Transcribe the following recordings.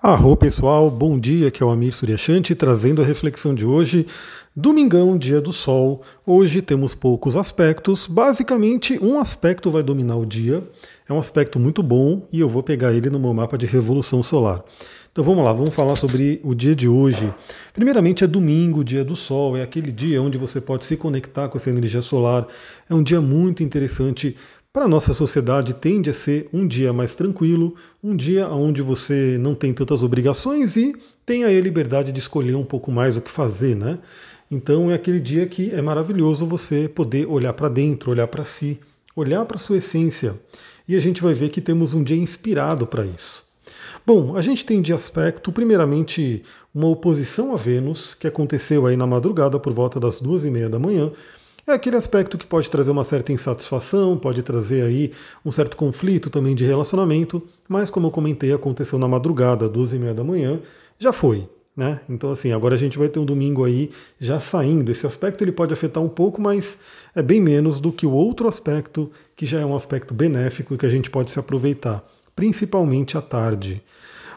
Arro pessoal, bom dia, que é o Amir Suryashanti trazendo a reflexão de hoje. Domingão, dia do sol. Hoje temos poucos aspectos. Basicamente, um aspecto vai dominar o dia. É um aspecto muito bom e eu vou pegar ele no meu mapa de revolução solar. Então vamos lá, vamos falar sobre o dia de hoje. Primeiramente é domingo, dia do sol, é aquele dia onde você pode se conectar com essa energia solar. É um dia muito interessante para a nossa sociedade tende a ser um dia mais tranquilo, um dia onde você não tem tantas obrigações e tem aí a liberdade de escolher um pouco mais o que fazer, né? Então é aquele dia que é maravilhoso você poder olhar para dentro, olhar para si, olhar para sua essência. E a gente vai ver que temos um dia inspirado para isso. Bom, a gente tem de aspecto, primeiramente, uma oposição a Vênus, que aconteceu aí na madrugada por volta das duas e meia da manhã, é aquele aspecto que pode trazer uma certa insatisfação, pode trazer aí um certo conflito também de relacionamento, mas como eu comentei, aconteceu na madrugada, duas e meia da manhã, já foi. Né? Então assim, agora a gente vai ter um domingo aí já saindo. Esse aspecto ele pode afetar um pouco, mas é bem menos do que o outro aspecto, que já é um aspecto benéfico e que a gente pode se aproveitar, principalmente à tarde.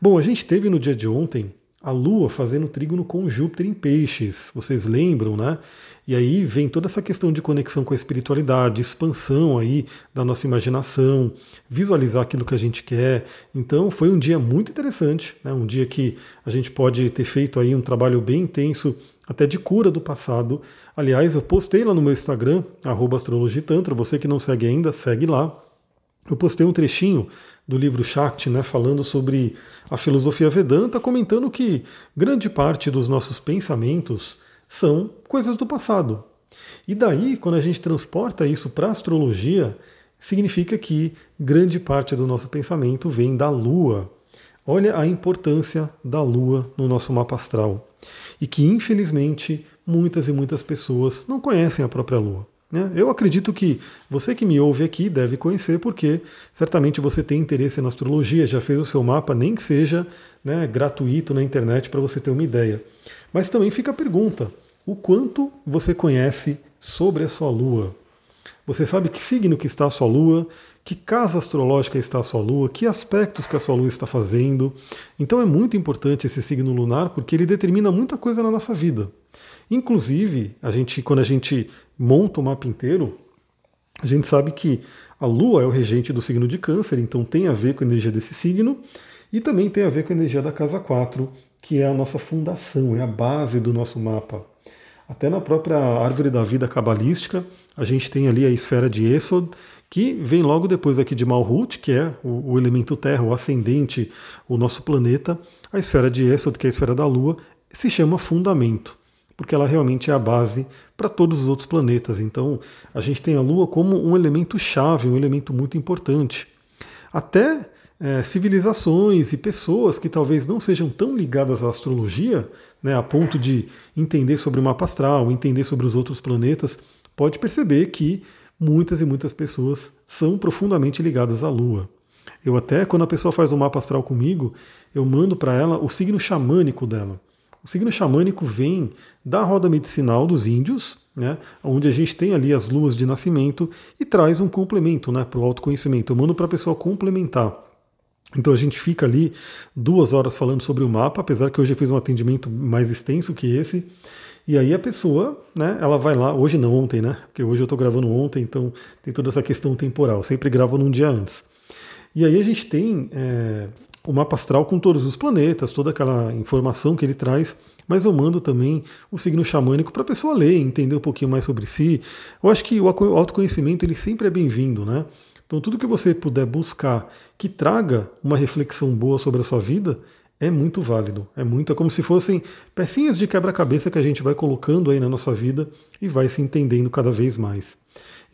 Bom, a gente teve no dia de ontem a Lua fazendo trígono com Júpiter em peixes. Vocês lembram, né? E aí vem toda essa questão de conexão com a espiritualidade, expansão aí da nossa imaginação, visualizar aquilo que a gente quer. Então foi um dia muito interessante, né? um dia que a gente pode ter feito aí um trabalho bem intenso, até de cura do passado. Aliás, eu postei lá no meu Instagram, astrologitantra, você que não segue ainda, segue lá. Eu postei um trechinho do livro Shakti, né, falando sobre a filosofia Vedanta, comentando que grande parte dos nossos pensamentos são coisas do passado. E daí, quando a gente transporta isso para a astrologia, significa que grande parte do nosso pensamento vem da Lua. Olha a importância da Lua no nosso mapa astral. E que, infelizmente, muitas e muitas pessoas não conhecem a própria Lua. Né? Eu acredito que você que me ouve aqui deve conhecer, porque certamente você tem interesse na astrologia, já fez o seu mapa, nem que seja né, gratuito na internet para você ter uma ideia. Mas também fica a pergunta: o quanto você conhece sobre a sua Lua? Você sabe que signo que está a sua Lua, que casa astrológica está a sua Lua, que aspectos que a sua Lua está fazendo. Então é muito importante esse signo lunar porque ele determina muita coisa na nossa vida. Inclusive, a gente, quando a gente monta o mapa inteiro, a gente sabe que a Lua é o regente do signo de Câncer, então tem a ver com a energia desse signo, e também tem a ver com a energia da casa 4, que é a nossa fundação, é a base do nosso mapa. Até na própria árvore da vida cabalística, a gente tem ali a esfera de Esod, que vem logo depois aqui de Malhut, que é o, o elemento Terra, o ascendente, o nosso planeta. A esfera de Esod, que é a esfera da Lua, se chama fundamento, porque ela realmente é a base para todos os outros planetas. Então, a gente tem a Lua como um elemento chave, um elemento muito importante. Até é, civilizações e pessoas que talvez não sejam tão ligadas à astrologia, né, a ponto de entender sobre o mapa astral, entender sobre os outros planetas, pode perceber que muitas e muitas pessoas são profundamente ligadas à Lua. Eu até, quando a pessoa faz um mapa astral comigo, eu mando para ela o signo xamânico dela. O signo xamânico vem da roda medicinal dos índios, né, onde a gente tem ali as luas de nascimento e traz um complemento né, para o autoconhecimento. Eu mando para a pessoa complementar. Então a gente fica ali duas horas falando sobre o mapa, apesar que hoje eu fiz um atendimento mais extenso que esse. E aí a pessoa, né, ela vai lá, hoje não, ontem, né? Porque hoje eu estou gravando ontem, então tem toda essa questão temporal. Eu sempre gravo num dia antes. E aí a gente tem é, o mapa astral com todos os planetas, toda aquela informação que ele traz, mas eu mando também o signo xamânico para a pessoa ler, entender um pouquinho mais sobre si. Eu acho que o autoconhecimento ele sempre é bem-vindo, né? Então, tudo que você puder buscar que traga uma reflexão boa sobre a sua vida é muito válido. É muito, é como se fossem pecinhas de quebra-cabeça que a gente vai colocando aí na nossa vida e vai se entendendo cada vez mais.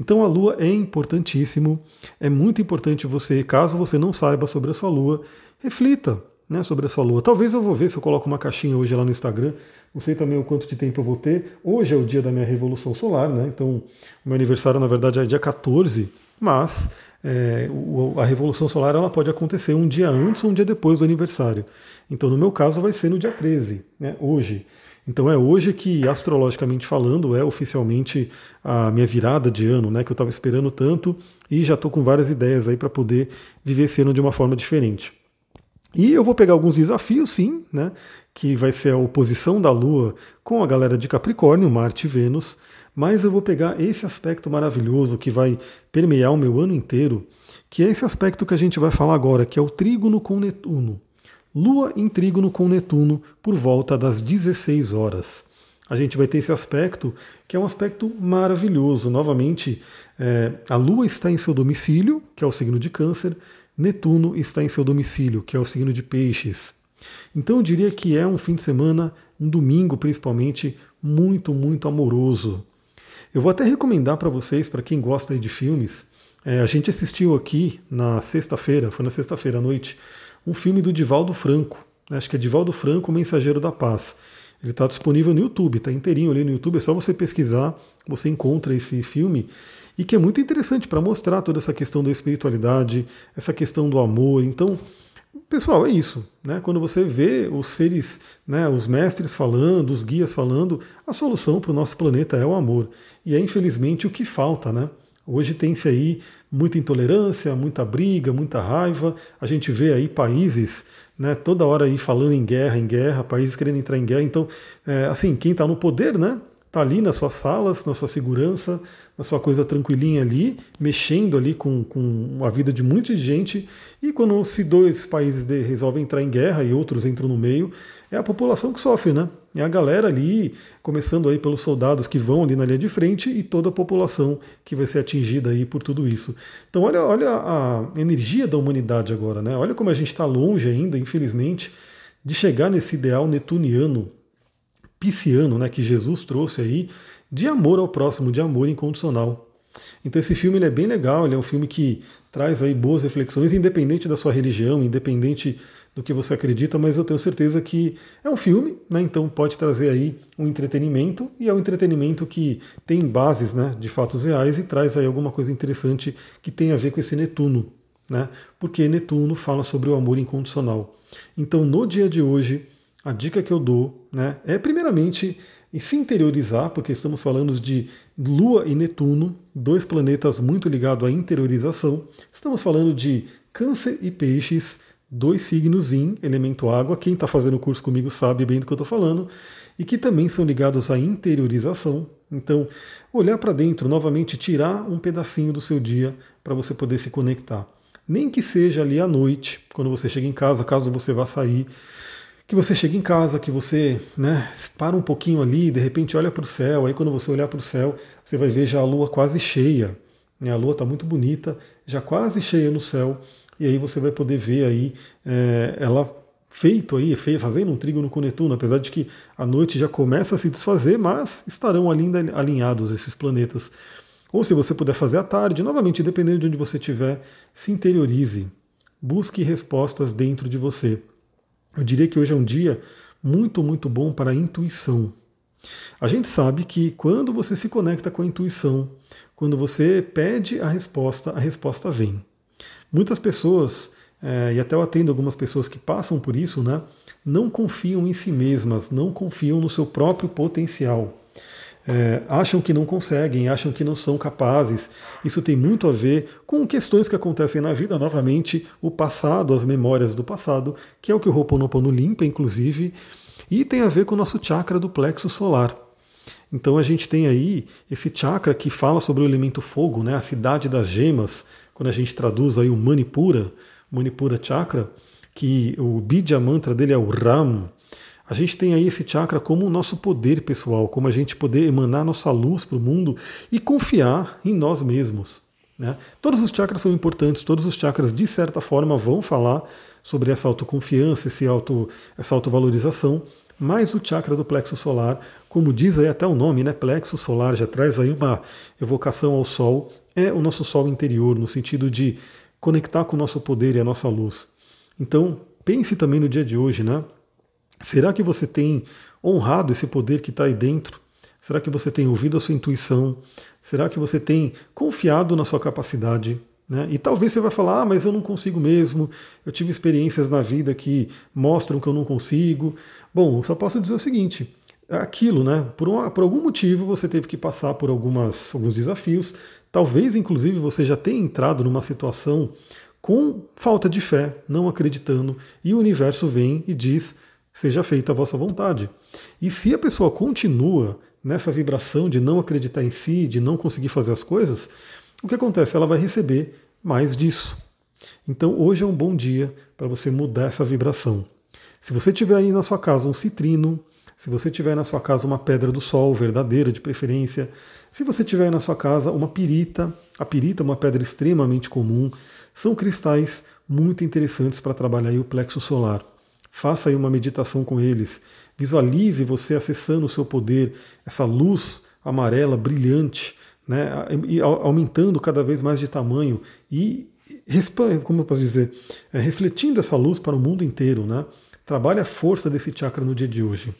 Então a lua é importantíssimo, é muito importante você, caso você não saiba sobre a sua lua, reflita né, sobre a sua lua. Talvez eu vou ver se eu coloco uma caixinha hoje lá no Instagram. Não sei também o quanto de tempo eu vou ter. Hoje é o dia da minha revolução solar, né? Então, o meu aniversário, na verdade, é dia 14 mas é, a revolução solar ela pode acontecer um dia antes ou um dia depois do aniversário. Então, no meu caso, vai ser no dia 13, né, hoje. Então é hoje que, astrologicamente falando, é oficialmente a minha virada de ano, né, que eu estava esperando tanto e já estou com várias ideias aí para poder viver esse ano de uma forma diferente. E eu vou pegar alguns desafios, sim, né? Que vai ser a oposição da Lua com a galera de Capricórnio, Marte e Vênus. Mas eu vou pegar esse aspecto maravilhoso que vai permear o meu ano inteiro, que é esse aspecto que a gente vai falar agora, que é o trígono com Netuno. Lua em trígono com Netuno por volta das 16 horas. A gente vai ter esse aspecto que é um aspecto maravilhoso. Novamente, é, a Lua está em seu domicílio, que é o signo de Câncer, Netuno está em seu domicílio, que é o signo de Peixes. Então eu diria que é um fim de semana, um domingo principalmente, muito, muito amoroso. Eu vou até recomendar para vocês, para quem gosta de filmes, é, a gente assistiu aqui na sexta-feira, foi na sexta-feira à noite, um filme do Divaldo Franco. Né, acho que é Divaldo Franco, Mensageiro da Paz. Ele está disponível no YouTube, está inteirinho ali no YouTube, é só você pesquisar, você encontra esse filme e que é muito interessante para mostrar toda essa questão da espiritualidade, essa questão do amor. Então, pessoal, é isso. Né? Quando você vê os seres, né, os mestres falando, os guias falando, a solução para o nosso planeta é o amor. E é infelizmente o que falta, né? Hoje tem-se aí muita intolerância, muita briga, muita raiva. A gente vê aí países né, toda hora aí falando em guerra, em guerra, países querendo entrar em guerra. Então, é, assim, quem está no poder, né? Está ali nas suas salas, na sua segurança, na sua coisa tranquilinha ali, mexendo ali com, com a vida de muita gente. E quando se dois países resolvem entrar em guerra e outros entram no meio, é a população que sofre, né? É a galera ali, começando aí pelos soldados que vão ali na linha de frente e toda a população que vai ser atingida aí por tudo isso. Então olha, olha a energia da humanidade agora, né? Olha como a gente está longe ainda, infelizmente, de chegar nesse ideal netuniano, pisciano, né? Que Jesus trouxe aí de amor ao próximo, de amor incondicional. Então esse filme ele é bem legal, ele é um filme que traz aí boas reflexões, independente da sua religião, independente do que você acredita, mas eu tenho certeza que é um filme, né? Então pode trazer aí um entretenimento e é um entretenimento que tem bases, né, de fatos reais e traz aí alguma coisa interessante que tem a ver com esse Netuno, né? Porque Netuno fala sobre o amor incondicional. Então no dia de hoje a dica que eu dou, né, é primeiramente se interiorizar, porque estamos falando de Lua e Netuno, dois planetas muito ligados à interiorização. Estamos falando de Câncer e Peixes dois signos em elemento água. Quem está fazendo o curso comigo sabe bem do que eu estou falando. E que também são ligados à interiorização. Então, olhar para dentro, novamente, tirar um pedacinho do seu dia para você poder se conectar. Nem que seja ali à noite, quando você chega em casa, caso você vá sair, que você chega em casa, que você né, para um pouquinho ali, de repente olha para o céu, aí quando você olhar para o céu, você vai ver já a lua quase cheia. Né, a lua está muito bonita, já quase cheia no céu e aí você vai poder ver aí é, ela feito aí, fazendo um trígono com Netuno, apesar de que a noite já começa a se desfazer, mas estarão alinhados esses planetas. Ou se você puder fazer à tarde, novamente, dependendo de onde você estiver, se interiorize, busque respostas dentro de você. Eu diria que hoje é um dia muito, muito bom para a intuição. A gente sabe que quando você se conecta com a intuição, quando você pede a resposta, a resposta vem. Muitas pessoas, é, e até eu atendo algumas pessoas que passam por isso, né, não confiam em si mesmas, não confiam no seu próprio potencial. É, acham que não conseguem, acham que não são capazes. Isso tem muito a ver com questões que acontecem na vida, novamente, o passado, as memórias do passado, que é o que o Ho'oponopono limpa, inclusive, e tem a ver com o nosso chakra do plexo solar. Então a gente tem aí esse chakra que fala sobre o elemento fogo, né, a cidade das gemas, quando a gente traduz aí o Manipura, Manipura Chakra, que o Bidya Mantra dele é o Ram, a gente tem aí esse chakra como o nosso poder pessoal, como a gente poder emanar nossa luz para o mundo e confiar em nós mesmos. Né? Todos os chakras são importantes, todos os chakras, de certa forma, vão falar sobre essa autoconfiança, esse auto, essa autovalorização, mas o chakra do plexo solar, como diz aí até o nome, né? plexo solar, já traz aí uma evocação ao Sol, é o nosso sol interior, no sentido de conectar com o nosso poder e a nossa luz. Então, pense também no dia de hoje, né? Será que você tem honrado esse poder que está aí dentro? Será que você tem ouvido a sua intuição? Será que você tem confiado na sua capacidade? Né? E talvez você vai falar, ah, mas eu não consigo mesmo, eu tive experiências na vida que mostram que eu não consigo. Bom, eu só posso dizer o seguinte: aquilo, né? Por, por algum motivo você teve que passar por algumas, alguns desafios, Talvez, inclusive, você já tenha entrado numa situação com falta de fé, não acreditando, e o universo vem e diz: seja feita a vossa vontade. E se a pessoa continua nessa vibração de não acreditar em si, de não conseguir fazer as coisas, o que acontece? Ela vai receber mais disso. Então hoje é um bom dia para você mudar essa vibração. Se você tiver aí na sua casa um citrino, se você tiver na sua casa uma pedra do sol verdadeira de preferência, se você tiver na sua casa uma pirita, a pirita é uma pedra extremamente comum, são cristais muito interessantes para trabalhar o plexo solar. Faça aí uma meditação com eles. Visualize você acessando o seu poder, essa luz amarela brilhante, né, e aumentando cada vez mais de tamanho e como eu posso dizer, é, refletindo essa luz para o mundo inteiro, né? Trabalhe a força desse chakra no dia de hoje.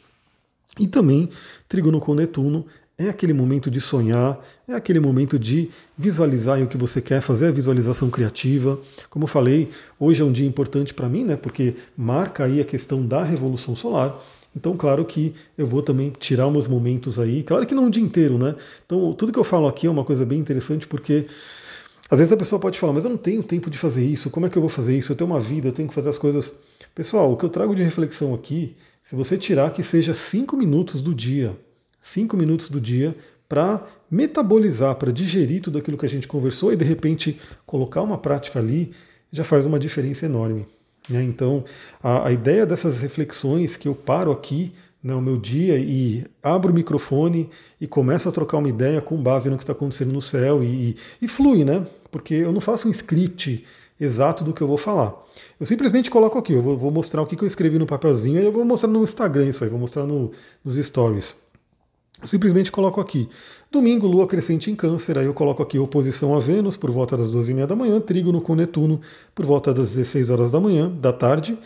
E também, Trígono com Netuno é aquele momento de sonhar, é aquele momento de visualizar o que você quer, fazer a visualização criativa. Como eu falei, hoje é um dia importante para mim, né? Porque marca aí a questão da revolução solar. Então, claro que eu vou também tirar uns momentos aí, claro que não o dia inteiro, né? Então, tudo que eu falo aqui é uma coisa bem interessante porque às vezes a pessoa pode falar, mas eu não tenho tempo de fazer isso, como é que eu vou fazer isso? Eu tenho uma vida, eu tenho que fazer as coisas. Pessoal, o que eu trago de reflexão aqui, se você tirar que seja cinco minutos do dia, cinco minutos do dia para metabolizar, para digerir tudo aquilo que a gente conversou e de repente colocar uma prática ali, já faz uma diferença enorme. Né? Então, a, a, ideia dessas reflexões que eu paro aqui no né, meu dia e abro o microfone e começo a trocar uma ideia com base no que está acontecendo no céu e, e, flui, né? Porque eu não faço um script exato do que eu vou falar. Eu simplesmente coloco aqui, eu vou, vou mostrar o que, que eu escrevi no papelzinho e eu vou mostrar no Instagram isso aí, vou mostrar no, nos stories. Simplesmente coloco aqui. Domingo, lua crescente em câncer, aí eu coloco aqui oposição a Vênus por volta das 12h30 da manhã, trígono com Netuno por volta das 16 horas da manhã, da tarde,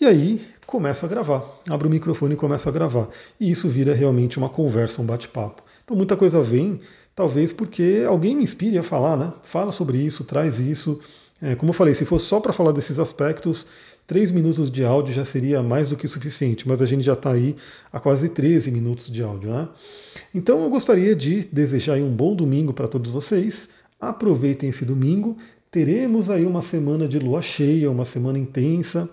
e aí começo a gravar. Abro o microfone e começo a gravar. E isso vira realmente uma conversa, um bate-papo. Então muita coisa vem, talvez porque alguém me inspire a falar, né? Fala sobre isso, traz isso. É, como eu falei, se fosse só para falar desses aspectos, três minutos de áudio já seria mais do que suficiente, mas a gente já está aí a quase 13 minutos de áudio, né? Então eu gostaria de desejar um bom domingo para todos vocês. Aproveitem esse domingo. Teremos aí uma semana de lua cheia, uma semana intensa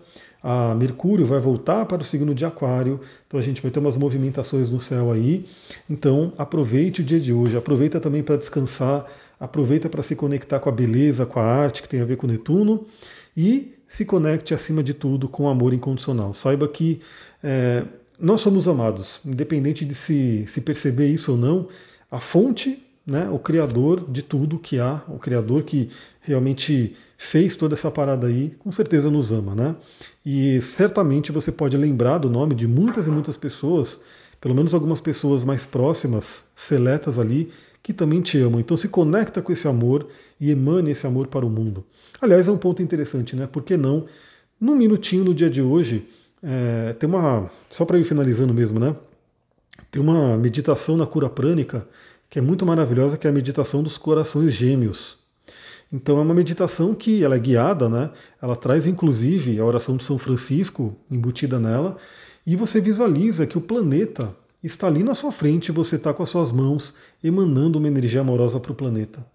a Mercúrio vai voltar para o signo de Aquário, então a gente vai ter umas movimentações no céu aí. Então aproveite o dia de hoje, aproveita também para descansar, aproveita para se conectar com a beleza, com a arte que tem a ver com Netuno e se conecte acima de tudo com o amor incondicional. Saiba que é, nós somos amados, independente de se, se perceber isso ou não, a fonte, né, o criador de tudo que há, o criador que realmente fez toda essa parada aí, com certeza nos ama, né? E certamente você pode lembrar do nome de muitas e muitas pessoas, pelo menos algumas pessoas mais próximas, seletas ali, que também te amam. Então se conecta com esse amor e emane esse amor para o mundo. Aliás, é um ponto interessante, né? Por que não, num minutinho no dia de hoje, é, tem uma. Só para ir finalizando mesmo, né? Tem uma meditação na cura prânica que é muito maravilhosa, que é a meditação dos corações gêmeos. Então é uma meditação que ela é guiada, né? Ela traz inclusive a oração de São Francisco embutida nela, e você visualiza que o planeta está ali na sua frente, você está com as suas mãos emanando uma energia amorosa para o planeta.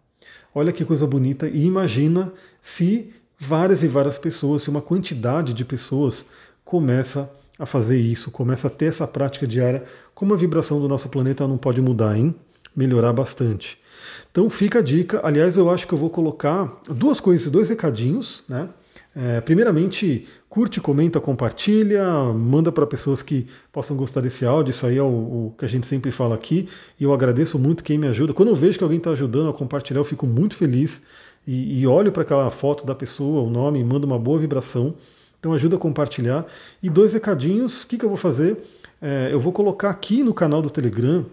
Olha que coisa bonita e imagina se várias e várias pessoas, se uma quantidade de pessoas começa a fazer isso, começa a ter essa prática diária, como a vibração do nosso planeta não pode mudar, hein? Melhorar bastante. Então fica a dica. Aliás, eu acho que eu vou colocar duas coisas, dois recadinhos, né? É, primeiramente, curte, comenta, compartilha, manda para pessoas que possam gostar desse áudio. Isso aí é o, o, que a gente sempre fala aqui. E eu agradeço muito quem me ajuda. Quando eu vejo que alguém está ajudando a compartilhar, eu fico muito feliz e, e olho para aquela foto da pessoa, o nome, manda uma boa vibração. Então ajuda a compartilhar. E dois recadinhos, o que, que eu vou fazer? É, eu vou colocar aqui no canal do Telegram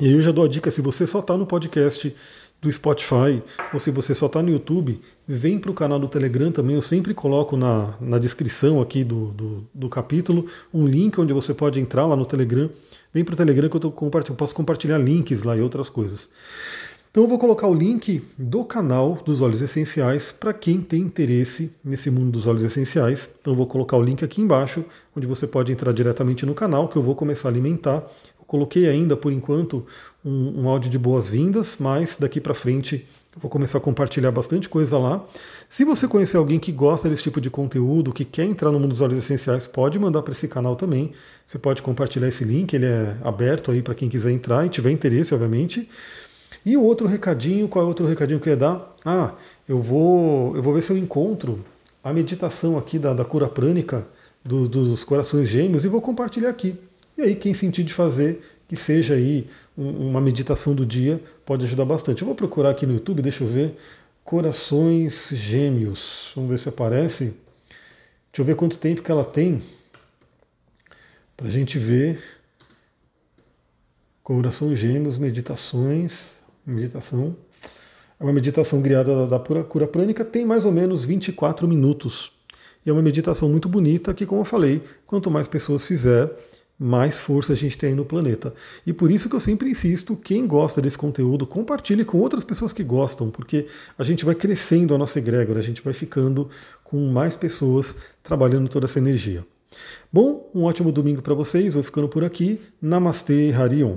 e aí eu já dou a dica, se você só está no podcast do Spotify ou se você só está no YouTube, vem para o canal do Telegram também. Eu sempre coloco na, na descrição aqui do, do, do, capítulo um link onde você pode entrar lá no Telegram. Vem para o Telegram que eu, tô, eu posso compartilhar links lá e outras coisas. Então eu vou colocar o link do canal dos óleos essenciais para quem tem interesse nesse mundo dos óleos essenciais. Então eu vou colocar o link aqui embaixo, onde você pode entrar diretamente no canal, que eu vou começar a alimentar Coloquei ainda, por enquanto, um, um áudio de boas-vindas, mas daqui para frente vou começar a compartilhar bastante coisa lá. Se você conhecer alguém que gosta desse tipo de conteúdo, que quer entrar no mundo dos óleos essenciais, pode mandar para esse canal também. Você pode compartilhar esse link, ele é aberto aí para quem quiser entrar e tiver interesse, obviamente. E o outro recadinho, qual é o outro recadinho que eu ia dar? Ah, eu vou, eu vou ver se eu encontro a meditação aqui da, da cura prânica do, dos corações gêmeos e vou compartilhar aqui. E aí, quem sentir de fazer, que seja aí uma meditação do dia, pode ajudar bastante. Eu vou procurar aqui no YouTube, deixa eu ver. Corações Gêmeos. Vamos ver se aparece. Deixa eu ver quanto tempo que ela tem. Para a gente ver. Corações Gêmeos, meditações. Meditação. É uma meditação criada da pura cura prânica, tem mais ou menos 24 minutos. E é uma meditação muito bonita que, como eu falei, quanto mais pessoas fizer, mais força a gente tem no planeta. E por isso que eu sempre insisto, quem gosta desse conteúdo, compartilhe com outras pessoas que gostam, porque a gente vai crescendo a nossa egrégora, a gente vai ficando com mais pessoas trabalhando toda essa energia. Bom, um ótimo domingo para vocês, vou ficando por aqui. Namastê, Harion.